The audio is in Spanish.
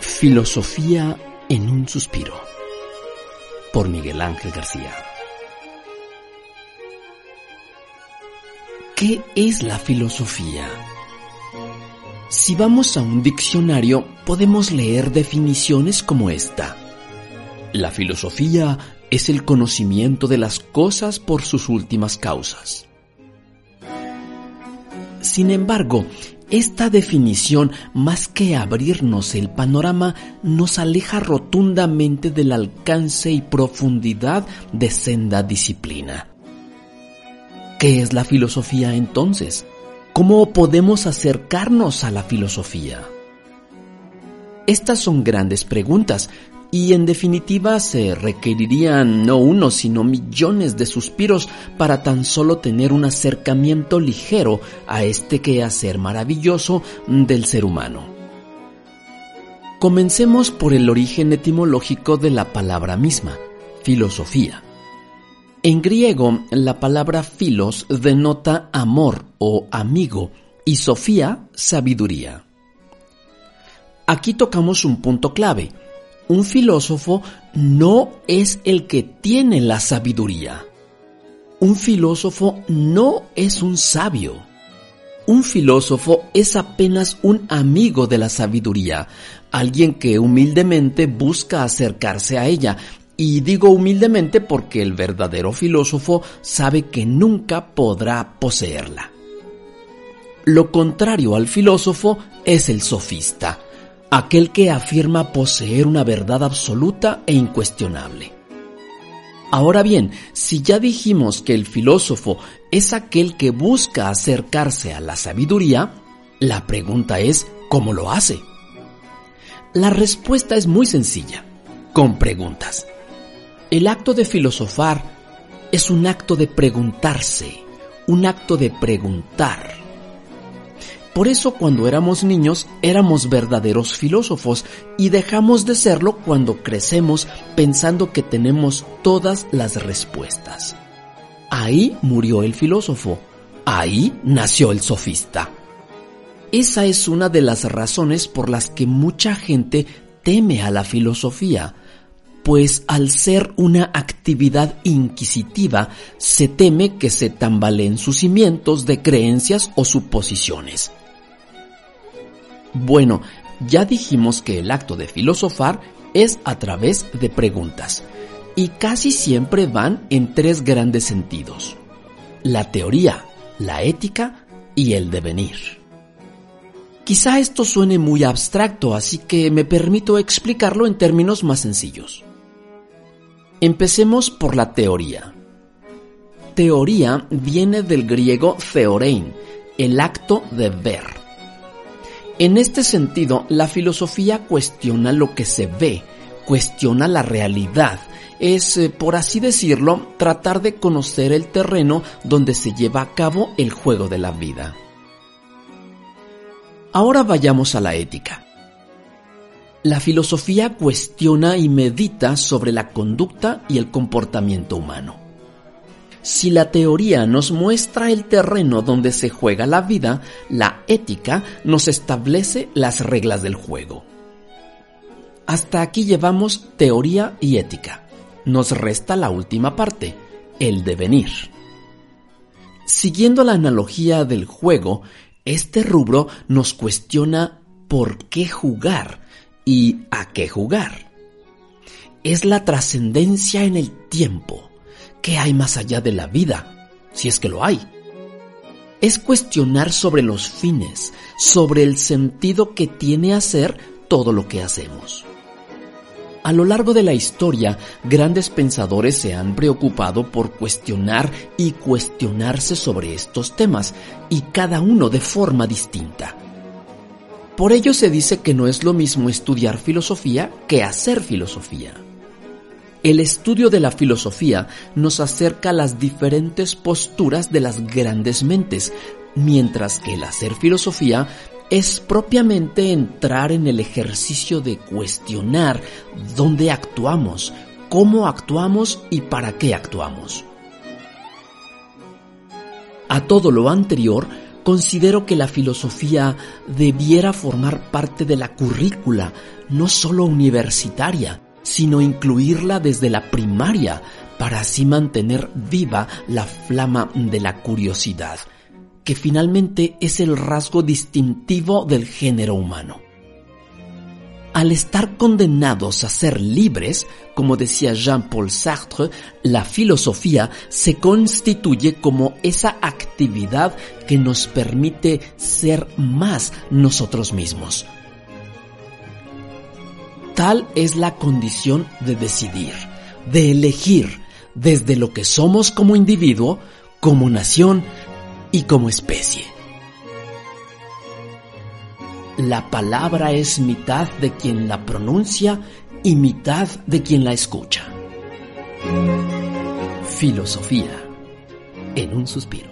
Filosofía en un suspiro. Por Miguel Ángel García. ¿Qué es la filosofía? Si vamos a un diccionario, podemos leer definiciones como esta. La filosofía es el conocimiento de las cosas por sus últimas causas. Sin embargo, esta definición, más que abrirnos el panorama, nos aleja rotundamente del alcance y profundidad de senda disciplina. ¿Qué es la filosofía entonces? ¿Cómo podemos acercarnos a la filosofía? Estas son grandes preguntas y en definitiva se requerirían no uno sino millones de suspiros para tan solo tener un acercamiento ligero a este quehacer maravilloso del ser humano. Comencemos por el origen etimológico de la palabra misma, filosofía. En griego, la palabra filos denota amor o amigo y sofía, sabiduría. Aquí tocamos un punto clave un filósofo no es el que tiene la sabiduría. Un filósofo no es un sabio. Un filósofo es apenas un amigo de la sabiduría, alguien que humildemente busca acercarse a ella. Y digo humildemente porque el verdadero filósofo sabe que nunca podrá poseerla. Lo contrario al filósofo es el sofista aquel que afirma poseer una verdad absoluta e incuestionable. Ahora bien, si ya dijimos que el filósofo es aquel que busca acercarse a la sabiduría, la pregunta es ¿cómo lo hace? La respuesta es muy sencilla, con preguntas. El acto de filosofar es un acto de preguntarse, un acto de preguntar. Por eso cuando éramos niños éramos verdaderos filósofos y dejamos de serlo cuando crecemos pensando que tenemos todas las respuestas. Ahí murió el filósofo, ahí nació el sofista. Esa es una de las razones por las que mucha gente teme a la filosofía, pues al ser una actividad inquisitiva se teme que se tambaleen sus cimientos de creencias o suposiciones. Bueno, ya dijimos que el acto de filosofar es a través de preguntas y casi siempre van en tres grandes sentidos. La teoría, la ética y el devenir. Quizá esto suene muy abstracto, así que me permito explicarlo en términos más sencillos. Empecemos por la teoría. Teoría viene del griego theorein, el acto de ver. En este sentido, la filosofía cuestiona lo que se ve, cuestiona la realidad. Es, eh, por así decirlo, tratar de conocer el terreno donde se lleva a cabo el juego de la vida. Ahora vayamos a la ética. La filosofía cuestiona y medita sobre la conducta y el comportamiento humano. Si la teoría nos muestra el terreno donde se juega la vida, la ética nos establece las reglas del juego. Hasta aquí llevamos teoría y ética. Nos resta la última parte, el devenir. Siguiendo la analogía del juego, este rubro nos cuestiona por qué jugar y a qué jugar. Es la trascendencia en el tiempo ¿Qué hay más allá de la vida? Si es que lo hay. Es cuestionar sobre los fines, sobre el sentido que tiene hacer todo lo que hacemos. A lo largo de la historia, grandes pensadores se han preocupado por cuestionar y cuestionarse sobre estos temas, y cada uno de forma distinta. Por ello se dice que no es lo mismo estudiar filosofía que hacer filosofía. El estudio de la filosofía nos acerca a las diferentes posturas de las grandes mentes, mientras que el hacer filosofía es propiamente entrar en el ejercicio de cuestionar dónde actuamos, cómo actuamos y para qué actuamos. A todo lo anterior, considero que la filosofía debiera formar parte de la currícula, no solo universitaria, sino incluirla desde la primaria, para así mantener viva la flama de la curiosidad, que finalmente es el rasgo distintivo del género humano al estar condenados a ser libres, como decía Jean-Paul Sartre, la filosofía se constituye como esa actividad que nos permite ser más nosotros mismos. Tal es la condición de decidir, de elegir desde lo que somos como individuo, como nación y como especie. La palabra es mitad de quien la pronuncia y mitad de quien la escucha. Filosofía en un suspiro.